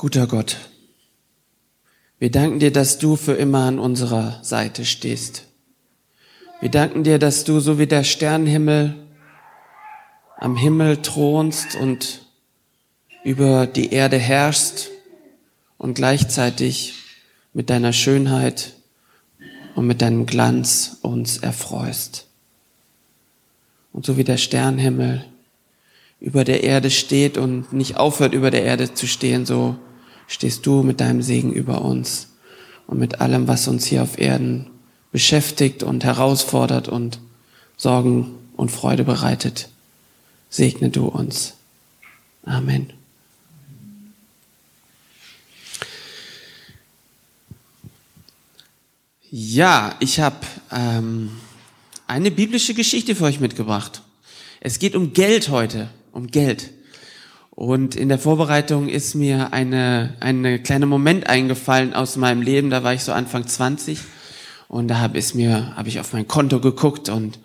Guter Gott, wir danken dir, dass du für immer an unserer Seite stehst. Wir danken dir, dass du so wie der Sternenhimmel am Himmel thronst und über die Erde herrschst und gleichzeitig mit deiner Schönheit und mit deinem Glanz uns erfreust. Und so wie der Sternenhimmel über der Erde steht und nicht aufhört, über der Erde zu stehen, so stehst du mit deinem Segen über uns und mit allem, was uns hier auf Erden beschäftigt und herausfordert und Sorgen und Freude bereitet. Segne du uns. Amen. Ja, ich habe ähm, eine biblische Geschichte für euch mitgebracht. Es geht um Geld heute, um Geld. Und in der Vorbereitung ist mir eine, eine kleine Moment eingefallen aus meinem Leben. Da war ich so Anfang 20 und da habe ich mir, habe ich auf mein Konto geguckt und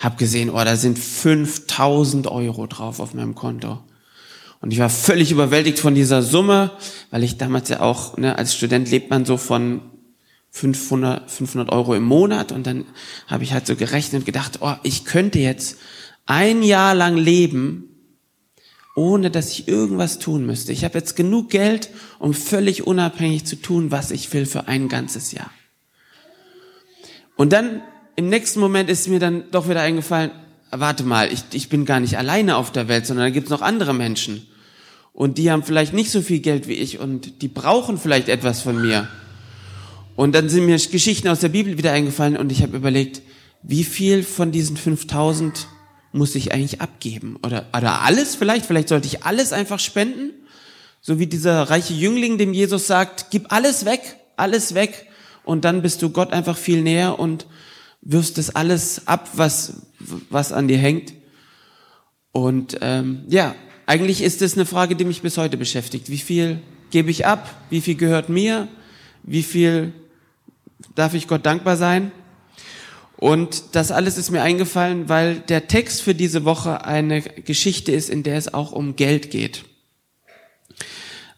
habe gesehen, oh, da sind 5000 Euro drauf auf meinem Konto. Und ich war völlig überwältigt von dieser Summe, weil ich damals ja auch, ne, als Student lebt man so von 500, 500 Euro im Monat und dann habe ich halt so gerechnet und gedacht, oh, ich könnte jetzt ein Jahr lang leben ohne dass ich irgendwas tun müsste. Ich habe jetzt genug Geld, um völlig unabhängig zu tun, was ich will für ein ganzes Jahr. Und dann im nächsten Moment ist mir dann doch wieder eingefallen, warte mal, ich, ich bin gar nicht alleine auf der Welt, sondern da gibt es noch andere Menschen. Und die haben vielleicht nicht so viel Geld wie ich und die brauchen vielleicht etwas von mir. Und dann sind mir Geschichten aus der Bibel wieder eingefallen und ich habe überlegt, wie viel von diesen 5000 muss ich eigentlich abgeben? Oder, oder alles vielleicht? Vielleicht sollte ich alles einfach spenden? So wie dieser reiche Jüngling, dem Jesus sagt, gib alles weg, alles weg und dann bist du Gott einfach viel näher und wirfst das alles ab, was, was an dir hängt. Und ähm, ja, eigentlich ist es eine Frage, die mich bis heute beschäftigt. Wie viel gebe ich ab? Wie viel gehört mir? Wie viel darf ich Gott dankbar sein? Und das alles ist mir eingefallen, weil der Text für diese Woche eine Geschichte ist, in der es auch um Geld geht.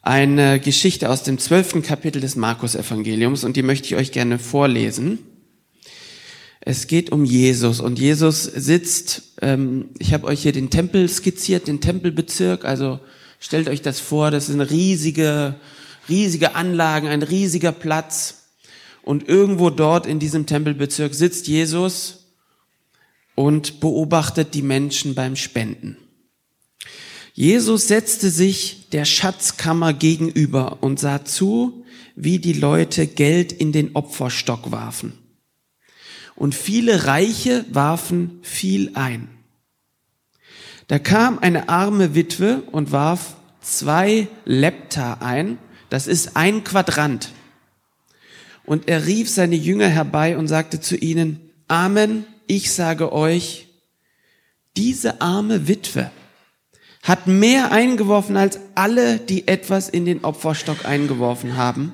Eine Geschichte aus dem zwölften Kapitel des Markus-Evangeliums und die möchte ich euch gerne vorlesen. Es geht um Jesus und Jesus sitzt, ähm, ich habe euch hier den Tempel skizziert, den Tempelbezirk, also stellt euch das vor, das sind riesige, riesige Anlagen, ein riesiger Platz und irgendwo dort in diesem Tempelbezirk sitzt Jesus und beobachtet die Menschen beim Spenden. Jesus setzte sich der Schatzkammer gegenüber und sah zu, wie die Leute Geld in den Opferstock warfen. Und viele Reiche warfen viel ein. Da kam eine arme Witwe und warf zwei Lepta ein. Das ist ein Quadrant. Und er rief seine Jünger herbei und sagte zu ihnen, Amen, ich sage euch, diese arme Witwe hat mehr eingeworfen als alle, die etwas in den Opferstock eingeworfen haben.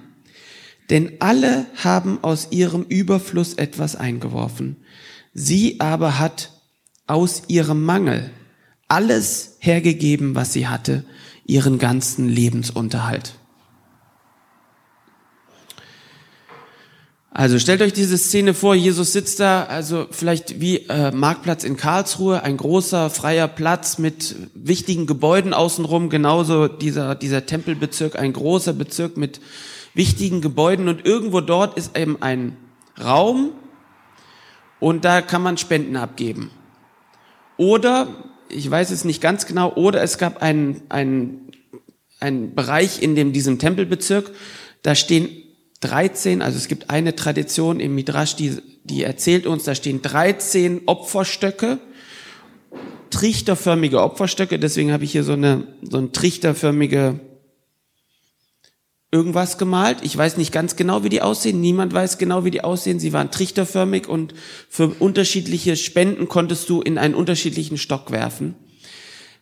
Denn alle haben aus ihrem Überfluss etwas eingeworfen. Sie aber hat aus ihrem Mangel alles hergegeben, was sie hatte, ihren ganzen Lebensunterhalt. Also stellt euch diese Szene vor, Jesus sitzt da, also vielleicht wie äh, Marktplatz in Karlsruhe, ein großer freier Platz mit wichtigen Gebäuden außenrum, genauso dieser, dieser Tempelbezirk, ein großer Bezirk mit wichtigen Gebäuden und irgendwo dort ist eben ein Raum und da kann man Spenden abgeben. Oder, ich weiß es nicht ganz genau, oder es gab einen, einen, einen Bereich in dem, diesem Tempelbezirk, da stehen 13, also es gibt eine Tradition im Midrash, die, die erzählt uns, da stehen 13 Opferstöcke, trichterförmige Opferstöcke, deswegen habe ich hier so eine, so ein trichterförmige irgendwas gemalt. Ich weiß nicht ganz genau, wie die aussehen. Niemand weiß genau, wie die aussehen. Sie waren trichterförmig und für unterschiedliche Spenden konntest du in einen unterschiedlichen Stock werfen.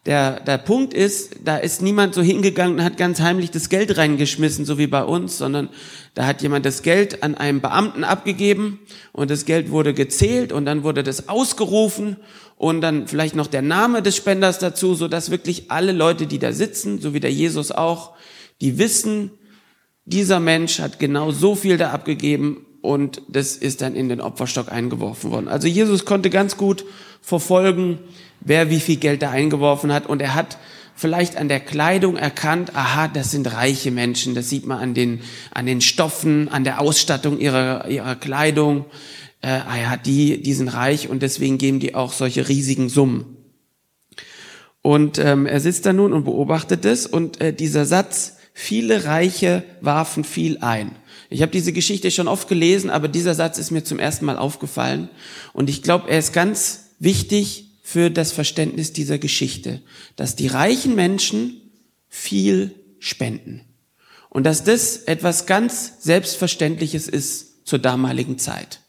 Der, der Punkt ist, da ist niemand so hingegangen und hat ganz heimlich das Geld reingeschmissen, so wie bei uns, sondern da hat jemand das Geld an einen Beamten abgegeben und das Geld wurde gezählt und dann wurde das ausgerufen und dann vielleicht noch der Name des Spenders dazu, so dass wirklich alle Leute, die da sitzen, so wie der Jesus auch, Die wissen, dieser Mensch hat genau so viel da abgegeben und das ist dann in den Opferstock eingeworfen worden. Also Jesus konnte ganz gut verfolgen, wer wie viel Geld da eingeworfen hat und er hat vielleicht an der Kleidung erkannt, aha, das sind reiche Menschen, das sieht man an den, an den Stoffen, an der Ausstattung ihrer, ihrer Kleidung, äh, ah ja, die, die sind reich und deswegen geben die auch solche riesigen Summen. Und ähm, er sitzt da nun und beobachtet es und äh, dieser Satz, viele Reiche warfen viel ein. Ich habe diese Geschichte schon oft gelesen, aber dieser Satz ist mir zum ersten Mal aufgefallen und ich glaube, er ist ganz wichtig für das Verständnis dieser Geschichte, dass die reichen Menschen viel spenden und dass das etwas ganz Selbstverständliches ist zur damaligen Zeit.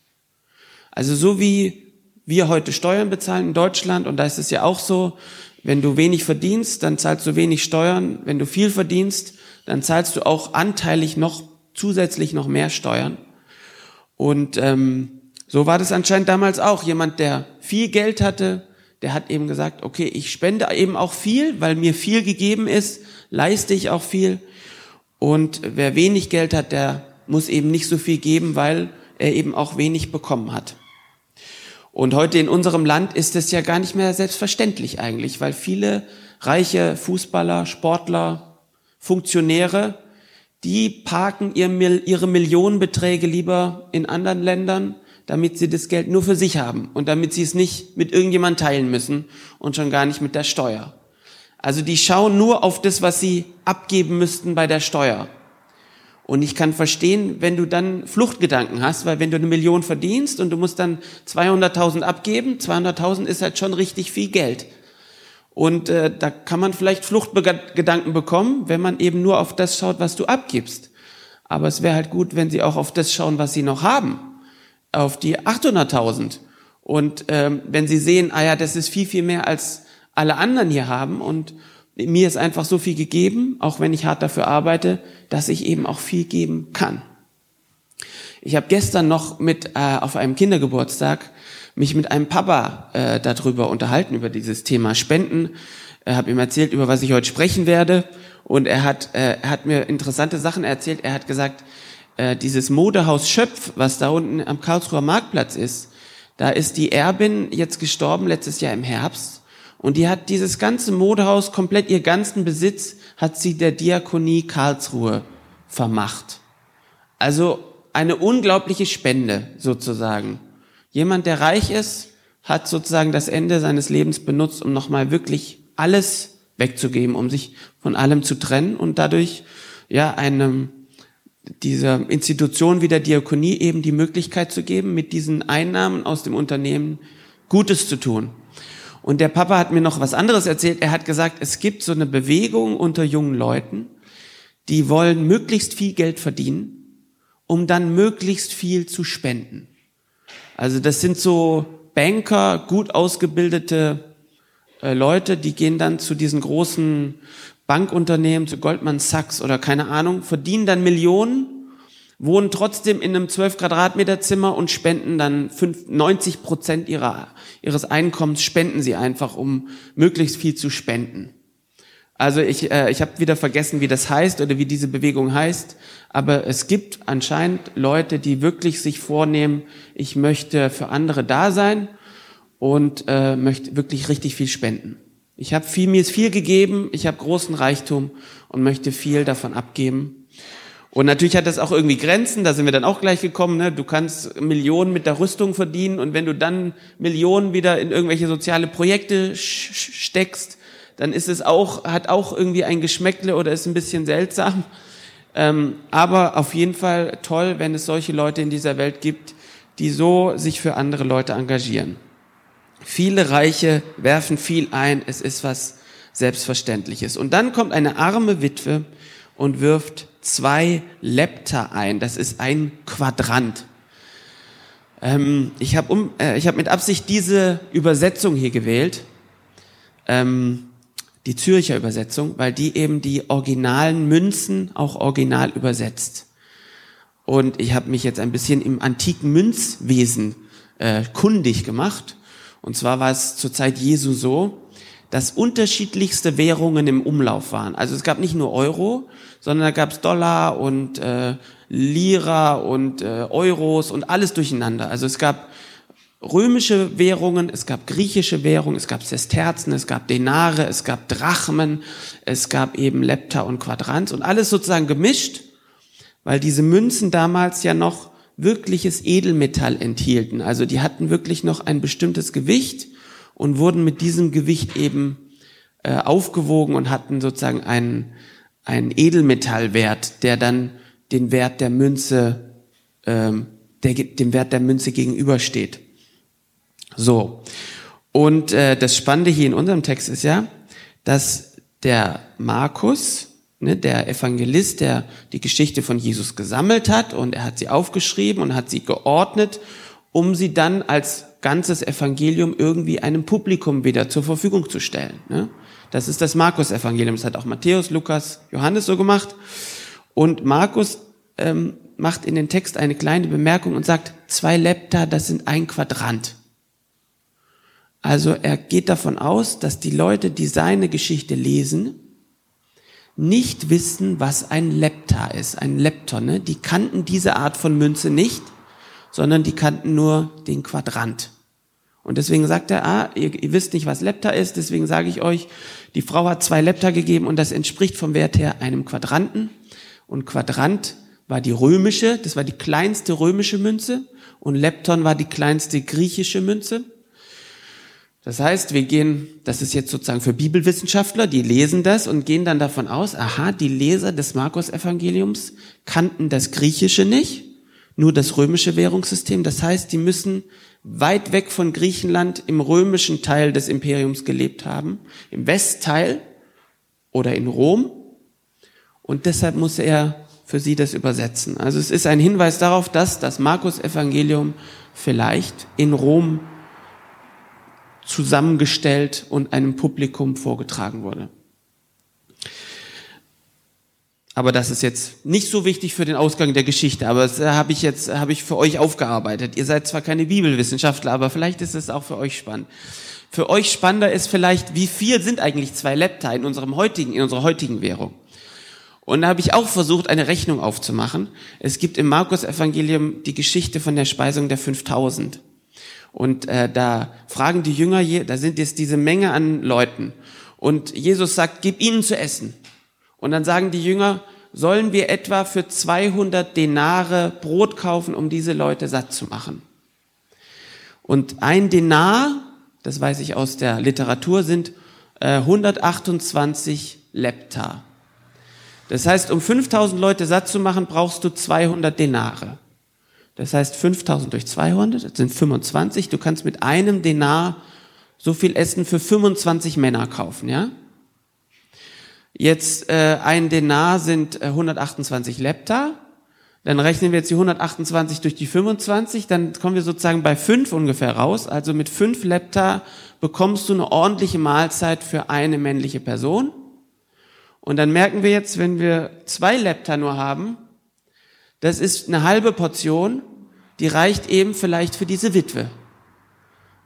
Also so wie wir heute Steuern bezahlen in Deutschland, und da ist es ja auch so, wenn du wenig verdienst, dann zahlst du wenig Steuern. Wenn du viel verdienst, dann zahlst du auch anteilig noch zusätzlich noch mehr Steuern. Und ähm, so war das anscheinend damals auch. Jemand, der viel Geld hatte, der hat eben gesagt, okay, ich spende eben auch viel, weil mir viel gegeben ist, leiste ich auch viel. Und wer wenig Geld hat, der muss eben nicht so viel geben, weil er eben auch wenig bekommen hat. Und heute in unserem Land ist es ja gar nicht mehr selbstverständlich eigentlich, weil viele reiche Fußballer, Sportler, Funktionäre, die parken ihre Millionenbeträge lieber in anderen Ländern, damit sie das Geld nur für sich haben und damit sie es nicht mit irgendjemand teilen müssen und schon gar nicht mit der Steuer. Also die schauen nur auf das, was sie abgeben müssten bei der Steuer. Und ich kann verstehen, wenn du dann Fluchtgedanken hast, weil wenn du eine Million verdienst und du musst dann 200.000 abgeben, 200.000 ist halt schon richtig viel Geld. Und äh, da kann man vielleicht Fluchtgedanken bekommen, wenn man eben nur auf das schaut, was du abgibst. Aber es wäre halt gut, wenn sie auch auf das schauen, was sie noch haben, auf die 800.000. Und ähm, wenn sie sehen, ah ja, das ist viel, viel mehr als alle anderen hier haben und mir ist einfach so viel gegeben, auch wenn ich hart dafür arbeite, dass ich eben auch viel geben kann. Ich habe gestern noch mit äh, auf einem Kindergeburtstag mich mit einem Papa äh, darüber unterhalten über dieses Thema Spenden. Er habe ihm erzählt, über was ich heute sprechen werde, und er hat äh, er hat mir interessante Sachen erzählt. Er hat gesagt, äh, dieses Modehaus Schöpf, was da unten am Karlsruher Marktplatz ist, da ist die Erbin jetzt gestorben letztes Jahr im Herbst und die hat dieses ganze Modehaus, komplett ihr ganzen Besitz, hat sie der Diakonie Karlsruhe vermacht. Also eine unglaubliche Spende sozusagen. Jemand, der reich ist, hat sozusagen das Ende seines Lebens benutzt, um nochmal wirklich alles wegzugeben, um sich von allem zu trennen und dadurch ja einem dieser Institution wie der Diakonie eben die Möglichkeit zu geben, mit diesen Einnahmen aus dem Unternehmen Gutes zu tun. Und der Papa hat mir noch was anderes erzählt. Er hat gesagt, es gibt so eine Bewegung unter jungen Leuten, die wollen möglichst viel Geld verdienen, um dann möglichst viel zu spenden. Also das sind so Banker, gut ausgebildete äh, Leute, die gehen dann zu diesen großen Bankunternehmen, zu Goldman Sachs oder keine Ahnung, verdienen dann Millionen wohnen trotzdem in einem 12 Quadratmeter Zimmer und spenden dann 90 Prozent ihrer, ihres Einkommens spenden sie einfach, um möglichst viel zu spenden. Also ich, äh, ich habe wieder vergessen, wie das heißt oder wie diese Bewegung heißt, aber es gibt anscheinend Leute, die wirklich sich vornehmen, ich möchte für andere da sein und äh, möchte wirklich richtig viel spenden. Ich habe viel, mir ist viel gegeben, ich habe großen Reichtum und möchte viel davon abgeben und natürlich hat das auch irgendwie Grenzen, da sind wir dann auch gleich gekommen. Ne? Du kannst Millionen mit der Rüstung verdienen und wenn du dann Millionen wieder in irgendwelche soziale Projekte steckst, dann ist es auch, hat auch irgendwie ein Geschmäckle oder ist ein bisschen seltsam. Ähm, aber auf jeden Fall toll, wenn es solche Leute in dieser Welt gibt, die so sich für andere Leute engagieren. Viele Reiche werfen viel ein, es ist was Selbstverständliches. Und dann kommt eine arme Witwe und wirft zwei Lepta ein. Das ist ein Quadrant. Ähm, ich habe um, äh, ich hab mit Absicht diese Übersetzung hier gewählt, ähm, die Zürcher Übersetzung, weil die eben die originalen Münzen auch original übersetzt. Und ich habe mich jetzt ein bisschen im antiken Münzwesen äh, kundig gemacht. Und zwar war es zur Zeit Jesu so, dass unterschiedlichste Währungen im Umlauf waren. Also es gab nicht nur Euro, sondern da gab es Dollar und äh, Lira und äh, Euros und alles durcheinander. Also es gab römische Währungen, es gab griechische Währungen, es gab Sesterzen, es gab Denare, es gab Drachmen, es gab eben Lepta und Quadranz und alles sozusagen gemischt, weil diese Münzen damals ja noch wirkliches Edelmetall enthielten. Also die hatten wirklich noch ein bestimmtes Gewicht und wurden mit diesem Gewicht eben äh, aufgewogen und hatten sozusagen einen, einen Edelmetallwert, der dann den Wert der Münze, ähm, der, dem Wert der Münze gegenübersteht. So. Und äh, das Spannende hier in unserem Text ist ja, dass der Markus, ne, der Evangelist, der die Geschichte von Jesus gesammelt hat und er hat sie aufgeschrieben und hat sie geordnet, um sie dann als ganzes Evangelium irgendwie einem Publikum wieder zur Verfügung zu stellen. Ne? Das ist das Markus-Evangelium. Das hat auch Matthäus, Lukas, Johannes so gemacht. Und Markus ähm, macht in den Text eine kleine Bemerkung und sagt, zwei Lepta, das sind ein Quadrant. Also er geht davon aus, dass die Leute, die seine Geschichte lesen, nicht wissen, was ein Lepta ist, ein Lepton. Ne? Die kannten diese Art von Münze nicht, sondern die kannten nur den Quadrant. Und deswegen sagt er, ah, ihr, ihr wisst nicht, was Lepta ist, deswegen sage ich euch, die Frau hat zwei Lepta gegeben und das entspricht vom Wert her einem Quadranten. Und Quadrant war die römische, das war die kleinste römische Münze und Lepton war die kleinste griechische Münze. Das heißt, wir gehen, das ist jetzt sozusagen für Bibelwissenschaftler, die lesen das und gehen dann davon aus, aha, die Leser des Markus-Evangeliums kannten das Griechische nicht, nur das römische Währungssystem. Das heißt, die müssen weit weg von Griechenland im römischen Teil des Imperiums gelebt haben, im Westteil oder in Rom. Und deshalb muss er für sie das übersetzen. Also es ist ein Hinweis darauf, dass das Markus-Evangelium vielleicht in Rom zusammengestellt und einem Publikum vorgetragen wurde. Aber das ist jetzt nicht so wichtig für den Ausgang der Geschichte, aber das habe ich jetzt habe ich für euch aufgearbeitet. Ihr seid zwar keine Bibelwissenschaftler, aber vielleicht ist es auch für euch spannend. Für euch spannender ist vielleicht, wie viel sind eigentlich zwei Lepta in unserem heutigen in unserer heutigen Währung? Und da habe ich auch versucht, eine Rechnung aufzumachen. Es gibt im Markus Evangelium die Geschichte von der Speisung der 5000. Und äh, da fragen die Jünger, da sind jetzt diese Menge an Leuten. Und Jesus sagt, gib ihnen zu essen. Und dann sagen die Jünger, sollen wir etwa für 200 Denare Brot kaufen, um diese Leute satt zu machen? Und ein Denar, das weiß ich aus der Literatur, sind äh, 128 Lepta. Das heißt, um 5000 Leute satt zu machen, brauchst du 200 Denare. Das heißt 5000 durch 200, das sind 25. Du kannst mit einem Denar so viel Essen für 25 Männer kaufen, ja? Jetzt äh, ein Denar sind äh, 128 Lepta. Dann rechnen wir jetzt die 128 durch die 25, dann kommen wir sozusagen bei 5 ungefähr raus. Also mit 5 Lepta bekommst du eine ordentliche Mahlzeit für eine männliche Person. Und dann merken wir jetzt, wenn wir zwei Lepta nur haben, das ist eine halbe Portion, die reicht eben vielleicht für diese Witwe.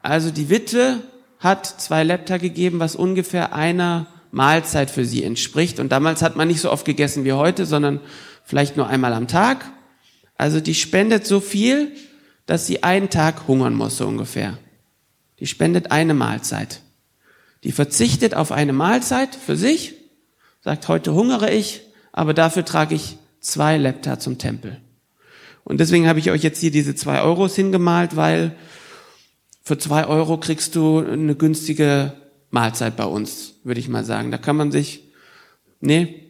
Also die Witwe hat zwei Lepta gegeben, was ungefähr einer Mahlzeit für sie entspricht. Und damals hat man nicht so oft gegessen wie heute, sondern vielleicht nur einmal am Tag. Also die spendet so viel, dass sie einen Tag hungern muss, so ungefähr. Die spendet eine Mahlzeit. Die verzichtet auf eine Mahlzeit für sich, sagt, heute hungere ich, aber dafür trage ich zwei Lepta zum Tempel. Und deswegen habe ich euch jetzt hier diese zwei Euros hingemalt, weil für zwei Euro kriegst du eine günstige Mahlzeit bei uns, würde ich mal sagen. Da kann man sich, nee,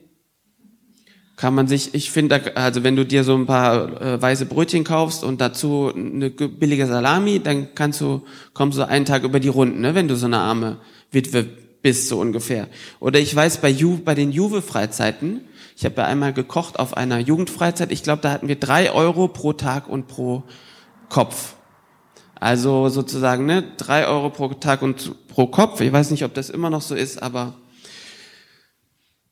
kann man sich, ich finde, also wenn du dir so ein paar äh, weiße Brötchen kaufst und dazu eine billige Salami, dann kannst du, kommst du einen Tag über die Runden, ne, wenn du so eine arme Witwe bist, so ungefähr. Oder ich weiß, bei, Ju, bei den Juve-Freizeiten, ich habe ja einmal gekocht auf einer Jugendfreizeit. Ich glaube, da hatten wir drei Euro pro Tag und pro Kopf. Also sozusagen ne, drei Euro pro Tag und pro Kopf. Ich weiß nicht, ob das immer noch so ist, aber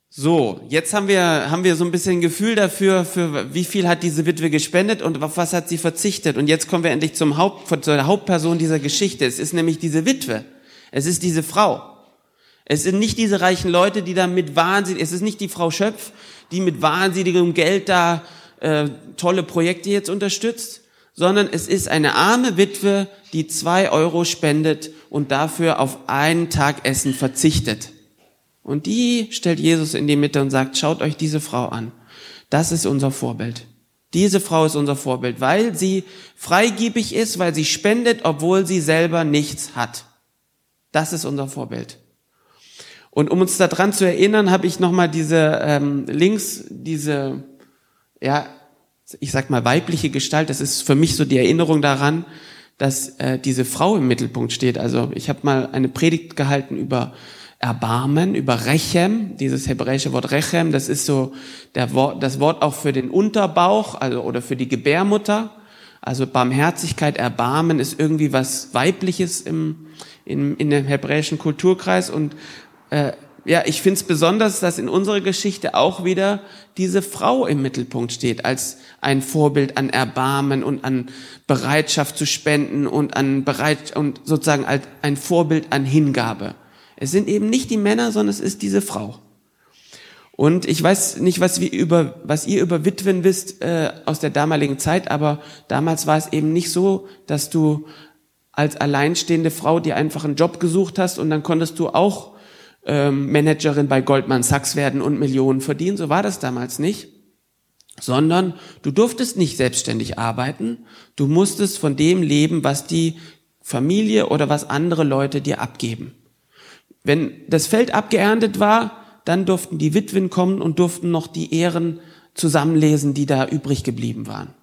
so, jetzt haben wir, haben wir so ein bisschen Gefühl dafür, für wie viel hat diese Witwe gespendet und auf was hat sie verzichtet. Und jetzt kommen wir endlich zum Haupt, zur Hauptperson dieser Geschichte. Es ist nämlich diese Witwe. Es ist diese Frau. Es sind nicht diese reichen Leute, die da mit Wahnsinn, es ist nicht die Frau Schöpf, die mit wahnsinnigem Geld da äh, tolle Projekte jetzt unterstützt, sondern es ist eine arme Witwe, die zwei Euro spendet und dafür auf einen Tag Essen verzichtet. Und die stellt Jesus in die Mitte und sagt, schaut euch diese Frau an. Das ist unser Vorbild. Diese Frau ist unser Vorbild, weil sie freigebig ist, weil sie spendet, obwohl sie selber nichts hat. Das ist unser Vorbild. Und um uns daran zu erinnern, habe ich nochmal diese ähm, links, diese, ja, ich sag mal weibliche Gestalt. Das ist für mich so die Erinnerung daran, dass äh, diese Frau im Mittelpunkt steht. Also ich habe mal eine Predigt gehalten über Erbarmen, über Rechem, dieses hebräische Wort Rechem, das ist so der Wort, das Wort auch für den Unterbauch, also oder für die Gebärmutter. Also Barmherzigkeit, Erbarmen ist irgendwie was Weibliches im, in, in dem hebräischen Kulturkreis und äh, ja, ich finde es besonders, dass in unserer Geschichte auch wieder diese Frau im Mittelpunkt steht, als ein Vorbild an Erbarmen und an Bereitschaft zu spenden und an Bereit und sozusagen als ein Vorbild an Hingabe. Es sind eben nicht die Männer, sondern es ist diese Frau. Und ich weiß nicht, was, wir über, was ihr über Witwen wisst äh, aus der damaligen Zeit, aber damals war es eben nicht so, dass du als alleinstehende Frau dir einfach einen Job gesucht hast und dann konntest du auch ähm, Managerin bei Goldman Sachs werden und Millionen verdienen. So war das damals nicht. Sondern du durftest nicht selbstständig arbeiten. Du musstest von dem leben, was die Familie oder was andere Leute dir abgeben. Wenn das Feld abgeerntet war, dann durften die Witwen kommen und durften noch die Ehren zusammenlesen, die da übrig geblieben waren.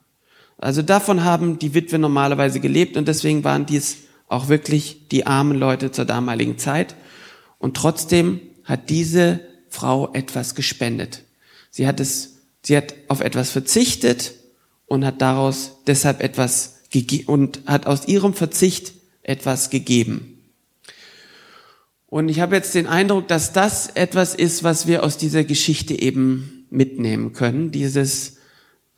Also davon haben die Witwen normalerweise gelebt und deswegen waren dies auch wirklich die armen Leute zur damaligen Zeit. Und trotzdem hat diese Frau etwas gespendet. Sie hat es, sie hat auf etwas verzichtet und hat daraus deshalb etwas und hat aus ihrem Verzicht etwas gegeben. Und ich habe jetzt den Eindruck, dass das etwas ist, was wir aus dieser Geschichte eben mitnehmen können. Dieses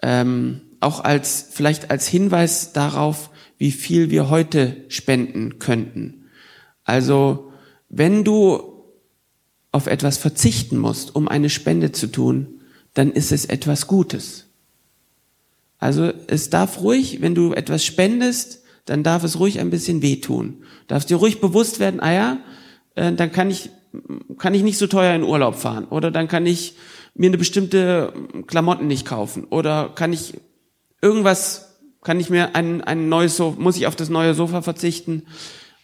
ähm, auch als vielleicht als Hinweis darauf, wie viel wir heute spenden könnten. Also wenn du auf etwas verzichten musst, um eine Spende zu tun, dann ist es etwas Gutes. Also es darf ruhig, wenn du etwas spendest, dann darf es ruhig ein bisschen wehtun. Darfst dir ruhig bewusst werden, ah ja, äh, dann kann ich, kann ich nicht so teuer in Urlaub fahren oder dann kann ich mir eine bestimmte Klamotten nicht kaufen oder kann ich irgendwas, kann ich mir ein, ein neues Sofa, muss ich auf das neue Sofa verzichten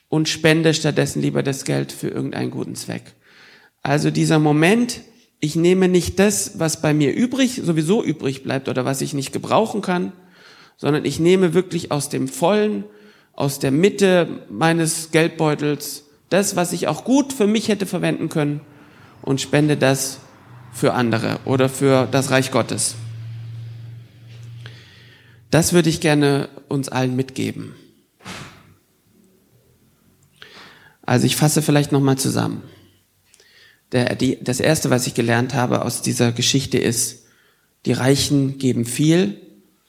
und spende stattdessen lieber das Geld für irgendeinen guten Zweck. Also dieser Moment, ich nehme nicht das, was bei mir übrig, sowieso übrig bleibt oder was ich nicht gebrauchen kann, sondern ich nehme wirklich aus dem Vollen, aus der Mitte meines Geldbeutels das, was ich auch gut für mich hätte verwenden können und spende das für andere oder für das Reich Gottes. Das würde ich gerne uns allen mitgeben. Also ich fasse vielleicht nochmal zusammen. Der, die, das erste, was ich gelernt habe aus dieser Geschichte ist, die Reichen geben viel,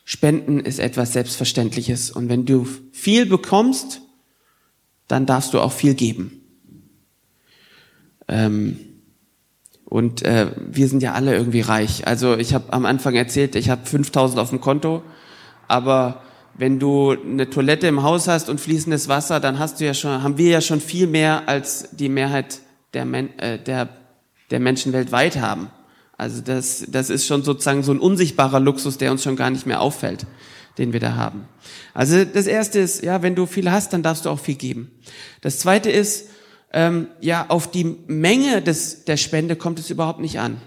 Spenden ist etwas Selbstverständliches. Und wenn du viel bekommst, dann darfst du auch viel geben. Ähm, und äh, wir sind ja alle irgendwie reich. Also ich habe am Anfang erzählt, ich habe 5000 auf dem Konto, aber wenn du eine Toilette im Haus hast und fließendes Wasser, dann hast du ja schon, haben wir ja schon viel mehr als die Mehrheit der, Men äh, der, der Menschen weltweit haben. Also das, das ist schon sozusagen so ein unsichtbarer Luxus, der uns schon gar nicht mehr auffällt den wir da haben. Also das erste ist, ja, wenn du viel hast, dann darfst du auch viel geben. Das zweite ist, ähm, ja, auf die Menge des, der Spende kommt es überhaupt nicht an.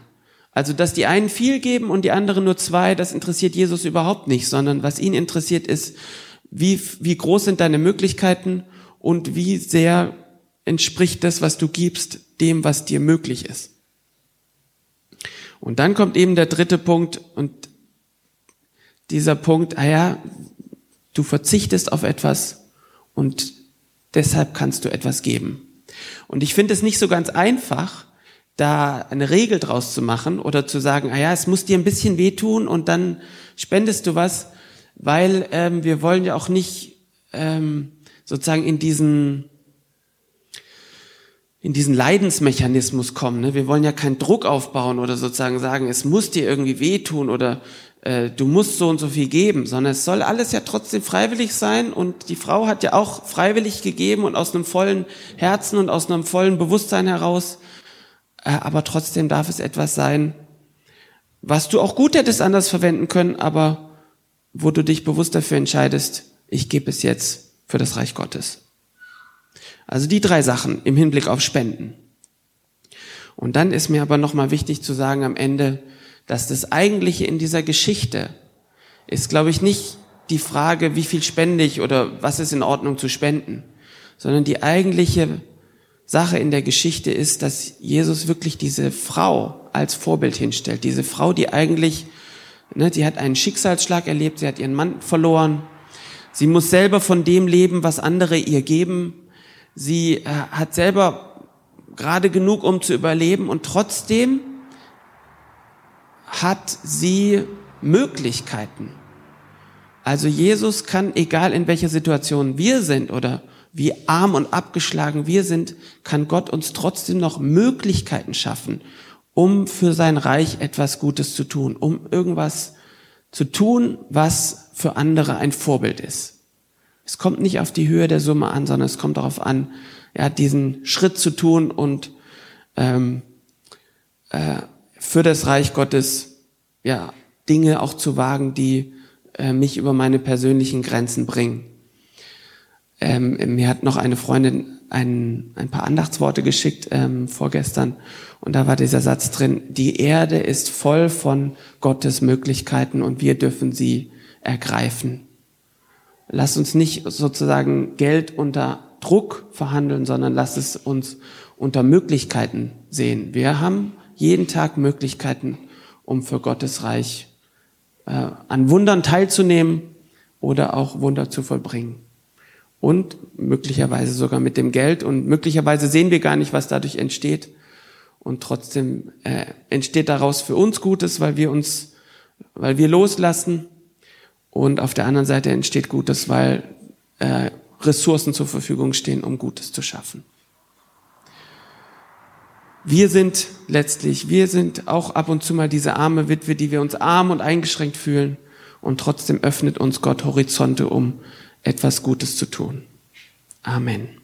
Also, dass die einen viel geben und die anderen nur zwei, das interessiert Jesus überhaupt nicht, sondern was ihn interessiert ist, wie, wie groß sind deine Möglichkeiten und wie sehr entspricht das, was du gibst, dem, was dir möglich ist. Und dann kommt eben der dritte Punkt und dieser Punkt, ah ja, du verzichtest auf etwas und deshalb kannst du etwas geben. Und ich finde es nicht so ganz einfach, da eine Regel draus zu machen oder zu sagen, ah ja, es muss dir ein bisschen wehtun und dann spendest du was, weil ähm, wir wollen ja auch nicht ähm, sozusagen in diesen in diesen Leidensmechanismus kommen. Ne? Wir wollen ja keinen Druck aufbauen oder sozusagen sagen, es muss dir irgendwie wehtun oder äh, du musst so und so viel geben, sondern es soll alles ja trotzdem freiwillig sein und die Frau hat ja auch freiwillig gegeben und aus einem vollen Herzen und aus einem vollen Bewusstsein heraus. Äh, aber trotzdem darf es etwas sein, was du auch gut hättest anders verwenden können, aber wo du dich bewusst dafür entscheidest, ich gebe es jetzt für das Reich Gottes. Also die drei Sachen im Hinblick auf Spenden. Und dann ist mir aber nochmal wichtig zu sagen am Ende, dass das Eigentliche in dieser Geschichte ist, glaube ich, nicht die Frage, wie viel spende ich oder was ist in Ordnung zu spenden, sondern die eigentliche Sache in der Geschichte ist, dass Jesus wirklich diese Frau als Vorbild hinstellt. Diese Frau, die eigentlich, ne, die hat einen Schicksalsschlag erlebt, sie hat ihren Mann verloren, sie muss selber von dem leben, was andere ihr geben, Sie äh, hat selber gerade genug, um zu überleben und trotzdem hat sie Möglichkeiten. Also Jesus kann, egal in welcher Situation wir sind oder wie arm und abgeschlagen wir sind, kann Gott uns trotzdem noch Möglichkeiten schaffen, um für sein Reich etwas Gutes zu tun, um irgendwas zu tun, was für andere ein Vorbild ist. Es kommt nicht auf die Höhe der Summe an, sondern es kommt darauf an, ja, diesen Schritt zu tun und ähm, äh, für das Reich Gottes ja Dinge auch zu wagen, die äh, mich über meine persönlichen Grenzen bringen. Ähm, mir hat noch eine Freundin ein, ein paar Andachtsworte geschickt ähm, vorgestern und da war dieser Satz drin, die Erde ist voll von Gottes Möglichkeiten und wir dürfen sie ergreifen. Lass uns nicht sozusagen Geld unter Druck verhandeln, sondern lass es uns unter Möglichkeiten sehen. Wir haben jeden Tag Möglichkeiten, um für Gottes Reich äh, an Wundern teilzunehmen oder auch Wunder zu vollbringen. Und möglicherweise sogar mit dem Geld. Und möglicherweise sehen wir gar nicht, was dadurch entsteht. Und trotzdem äh, entsteht daraus für uns Gutes, weil wir uns, weil wir loslassen und auf der anderen Seite entsteht Gutes, weil äh, Ressourcen zur Verfügung stehen, um Gutes zu schaffen. Wir sind letztlich, wir sind auch ab und zu mal diese arme Witwe, die wir uns arm und eingeschränkt fühlen. Und trotzdem öffnet uns Gott Horizonte, um etwas Gutes zu tun. Amen.